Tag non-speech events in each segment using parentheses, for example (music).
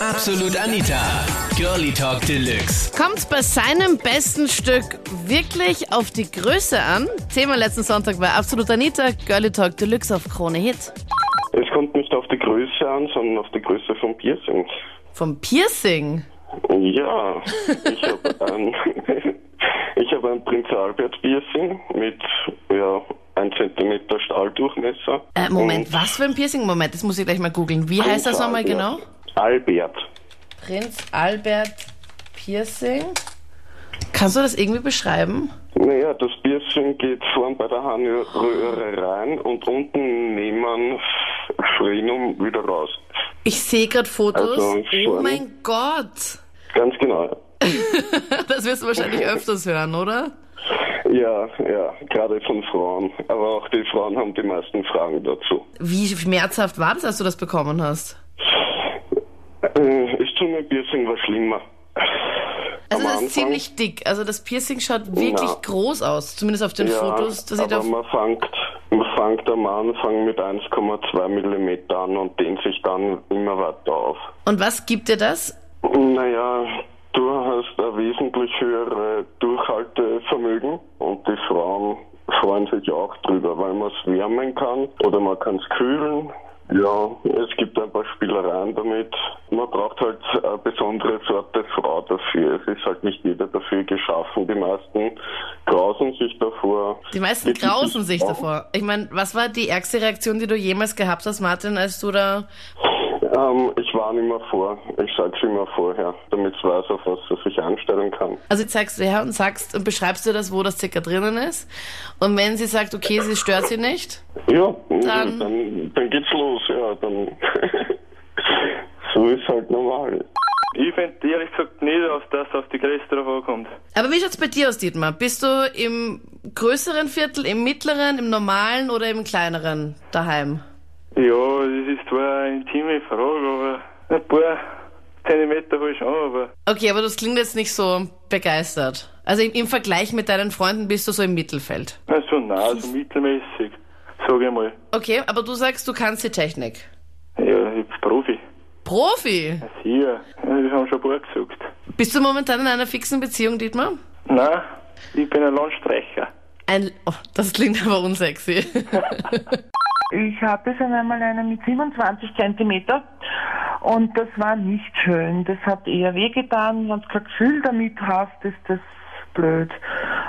Absolut Anita. Girlie Talk Deluxe. Kommt's bei seinem besten Stück wirklich auf die Größe an? Thema letzten Sonntag bei Absolut Anita, Girlie Talk Deluxe auf Krone Hit. Es kommt nicht auf die Größe an, sondern auf die Größe vom Piercing. Vom Piercing? Ja, ich habe ein, (laughs) ich habe ein Prinz Albert Piercing mit ja, 1 cm Stahldurchmesser. Äh, Moment, was für ein Piercing? Moment, das muss ich gleich mal googeln. Wie heißt das nochmal Albert. genau? Albert. Prinz Albert Piercing. Kannst du das irgendwie beschreiben? Naja, das Piercing geht vorn bei der Harnröhre rein und unten nehmen Frenum wieder raus. Ich sehe gerade Fotos. Also, oh mein Gott. Ganz genau. (laughs) Das wirst du wahrscheinlich öfters hören, oder? Ja, ja, gerade von Frauen. Aber auch die Frauen haben die meisten Fragen dazu. Wie schmerzhaft war das, als du das bekommen hast? Äh, Das Zungenpiercing war schlimmer. Also das ist ziemlich dick. Also das Piercing schaut wirklich Ja. groß aus. Zumindest auf den ja, Fotos. Ich aber man fängt, man fängt am Anfang mit 1,2 mm an und dehnt sich dann immer weiter auf. Und was gibt dir das? Naja, du hast ein wesentlich höhere Durchhaltevermögen und die Frauen freuen sich auch drüber, weil man es wärmen kann oder man kann es kühlen. Ja, es gibt ein paar Spielereien damit. Man braucht halt eine besondere Sorte Frau dafür. Es ist halt nicht jeder dafür geschaffen. Die meisten grausen sich davor. Die meisten Wirklich grausen sich davor. Ich meine, was war die ärgste Reaktion, die du jemals gehabt hast, Martin, als du da... Ähm, ich warne immer vor. Ich sag's immer vorher, damit es weiß, auf was er sich einstellen kann. Also zeigst du her und sagst und beschreibst dir das, wo das circa drinnen ist. Und wenn sie sagt, okay, sie stört sie nicht, Ja, Dann- dann, dann, geht's los, ja, dann (laughs) so ist halt normal. Ich finde ehrlich gesagt nicht, dass das auf die Größe drauf ankommt. Aber wie schaut's bei dir aus, Dietmar? Bist du im größeren Viertel, im mittleren, im normalen oder im kleineren daheim? Ja, das ist zwar eine intime Frage, aber ein paar Zentimeter halt schon, aber Okay, aber das klingt jetzt nicht so begeistert. Also im, im Vergleich mit deinen Freunden bist du so im Mittelfeld. also nein, so mittelmäßig, sage ich mal. Okay, aber du sagst, du kannst die Technik. Ja, ich bin Profi. Profi! Ja, sicher. Das haben schon ein paar gesagt. Bist du momentan in einer fixen Beziehung, Dietmar? Nein, ich bin ein Landstreicher. Ein, oh, das klingt aber unsexy. (laughs) Ich hatte schon einmal eine mit 27 Zentimeter und das war nicht schön. Das hat eher wehgetan. Wenn du kein Gefühl damit hast, ist das blöd.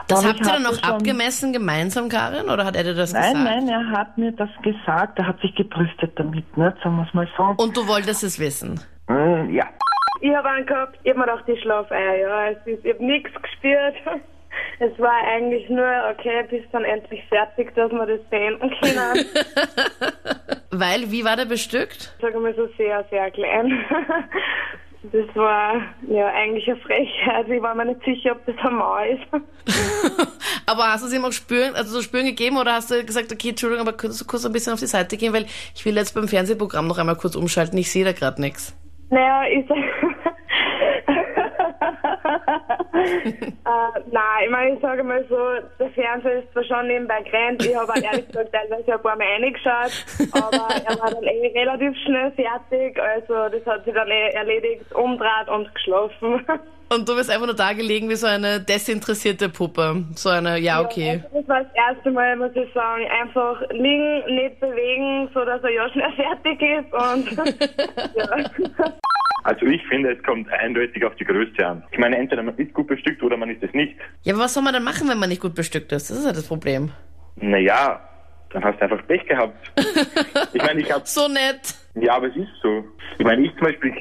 Das Aber habt ihr dann noch abgemessen gemeinsam, Karin? Oder hat er dir das Nein, gesagt? nein, er hat mir das gesagt. Er hat sich gebrüstet damit, ne? sagen wir es mal so. Und du wolltest es wissen? Mm, ja. Ich habe einen gehabt, ich habe mir gedacht, ich schlafe ein, ja. Es ist, ich habe nichts gespürt. Es war eigentlich nur, okay, bis dann endlich fertig, dass wir das beenden können. (laughs) Weil, wie war der bestückt? Sagen wir mal so sehr, sehr klein. Das war ja eigentlich eine Frechheit. Ich war mir nicht sicher, ob das ein Mann ist. (laughs) aber hast du es ihm auch spüren, also so spüren gegeben oder hast du gesagt, okay, Entschuldigung, aber könntest du kurz ein bisschen auf die Seite gehen, weil ich will jetzt beim Fernsehprogramm noch einmal kurz umschalten, ich sehe da gerade nichts. Naja, ich sag. Äh, nein, ich meine, ich sage mal so, der Fernseher ist zwar schon nebenbei gerannt, ich habe auch ehrlich gesagt teilweise ein paar Mal reingeschaut, aber er war dann eh relativ schnell fertig, also das hat sich dann eh erledigt, umdreht und geschlafen. Und du bist einfach nur da gelegen wie so eine desinteressierte Puppe. So eine, ja, okay. Also das war das erste Mal, muss ich sagen, einfach liegen, nicht bewegen, so dass er ja schnell (laughs) fertig ist und (laughs) ja. Also ich finde, es kommt eindeutig auf die Größe an. Ich meine, entweder man ist gut bestückt oder man ist es nicht. Ja, aber was soll man dann machen, wenn man nicht gut bestückt ist? Das ist ja das Problem. Naja, dann hast du einfach Pech gehabt. (laughs) Ich meine, ich habe, So nett. ja, aber es ist so. Ich meine, ich zum Beispiel,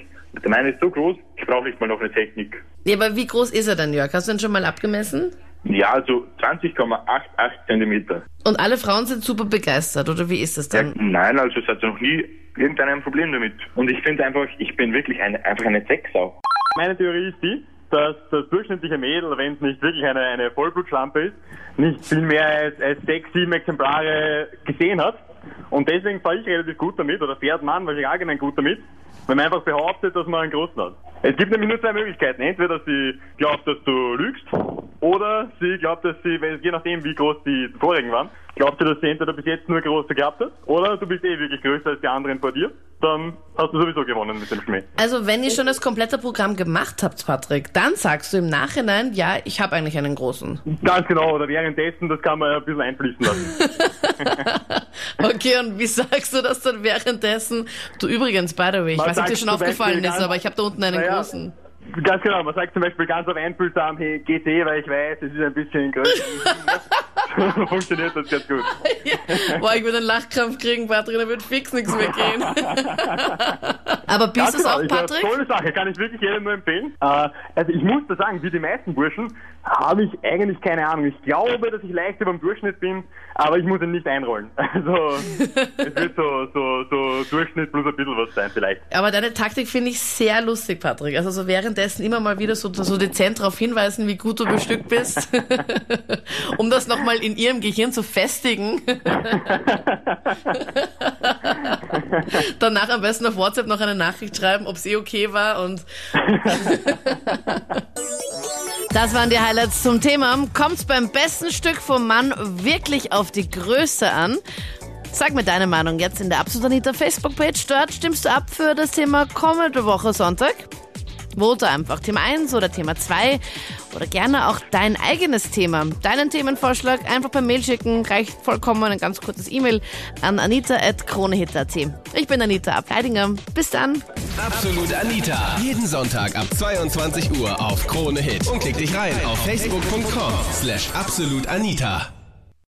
der meine ist so groß, ich brauche nicht mal noch eine Technik. Ja, aber wie groß ist er denn, Jörg? Hast du ihn schon mal abgemessen? Ja, also 20,88 Zentimeter. Und alle Frauen sind super begeistert, oder wie ist es Ja, dann? nein, also es hat noch nie irgendein Problem damit. Und ich finde einfach, ich bin wirklich eine, einfach eine Sexsau. Meine Theorie ist die, dass das durchschnittliche Mädel, wenn es nicht wirklich eine, eine Vollblutschlampe ist, nicht viel mehr als, als sechs, sieben Exemplare gesehen hat. Und deswegen fahre ich relativ gut damit, oder fährt man wahrscheinlich allgemein gut damit, wenn man einfach behauptet, dass man einen großen hat. Es gibt nämlich nur zwei Möglichkeiten. Entweder sie glaubt, dass du lügst, oder sie glaubt, dass sie, wenn- je nachdem wie groß die vorigen waren, glaubt sie, dass sie entweder bis jetzt nur große gehabt hat, oder du bist eh wirklich größer als die anderen vor dir, dann hast du sowieso gewonnen mit dem Schmäh. Also wenn ihr schon das komplette Programm gemacht habt, Patrick, dann sagst du im Nachhinein, ja, ich habe eigentlich einen großen. Ganz genau, oder währenddessen, das kann man ein bisschen einfließen lassen. (laughs) Okay, und wie sagst du das dann währenddessen? Du übrigens, by the way, ich Man weiß nicht, ob dir schon aufgefallen ist, aber ich habe da unten einen Naja, großen. Ganz genau, man sagt zum Beispiel ganz auf einfühlsam, hey, GT, weil ich weiß, es ist ein bisschen größer. (laughs) (laughs) funktioniert das ganz gut. (laughs) Boah, ich würde einen Lachkrampf kriegen, Patrick, da wird fix nichts mehr gehen. (laughs) aber bist du es genau, auch, ist eine Patrick? Tolle Sache, kann ich wirklich jedem nur empfehlen. Äh, also ich muss da sagen, wie die meisten Burschen habe ich eigentlich keine Ahnung. Ich glaube, dass ich leicht über dem Durchschnitt bin, aber ich muss ihn nicht einrollen. Also es wird so, so, so Durchschnitt plus ein bisschen was sein vielleicht. Aber deine Taktik finde ich sehr lustig, Patrick. Also so währenddessen immer mal wieder so, so dezent darauf hinweisen, wie gut du bestückt bist, um das nochmal in ihrem Gehirn zu festigen. (laughs) Danach am besten auf WhatsApp noch eine Nachricht schreiben, ob es eh okay war und (laughs) Das waren die Highlights zum Thema. Kommt's beim besten Stück vom Mann wirklich auf die Größe an? Sag mir deine Meinung jetzt in der Absolut Anita Facebook-Page. Dort stimmst du ab für das Thema kommende Woche Sonntag. Vote einfach Thema 1 oder Thema 2 oder gerne auch dein eigenes Thema. Deinen Themenvorschlag einfach per Mail schicken, reicht vollkommen ein ganz kurzes E-Mail an anita.kronehit.at. Ich bin Anita Ableidinger. Bis dann. Absolut Anita. Jeden Sonntag ab 22 Uhr auf Krone Hit. Und klick dich rein auf facebook.com slash absolutanita.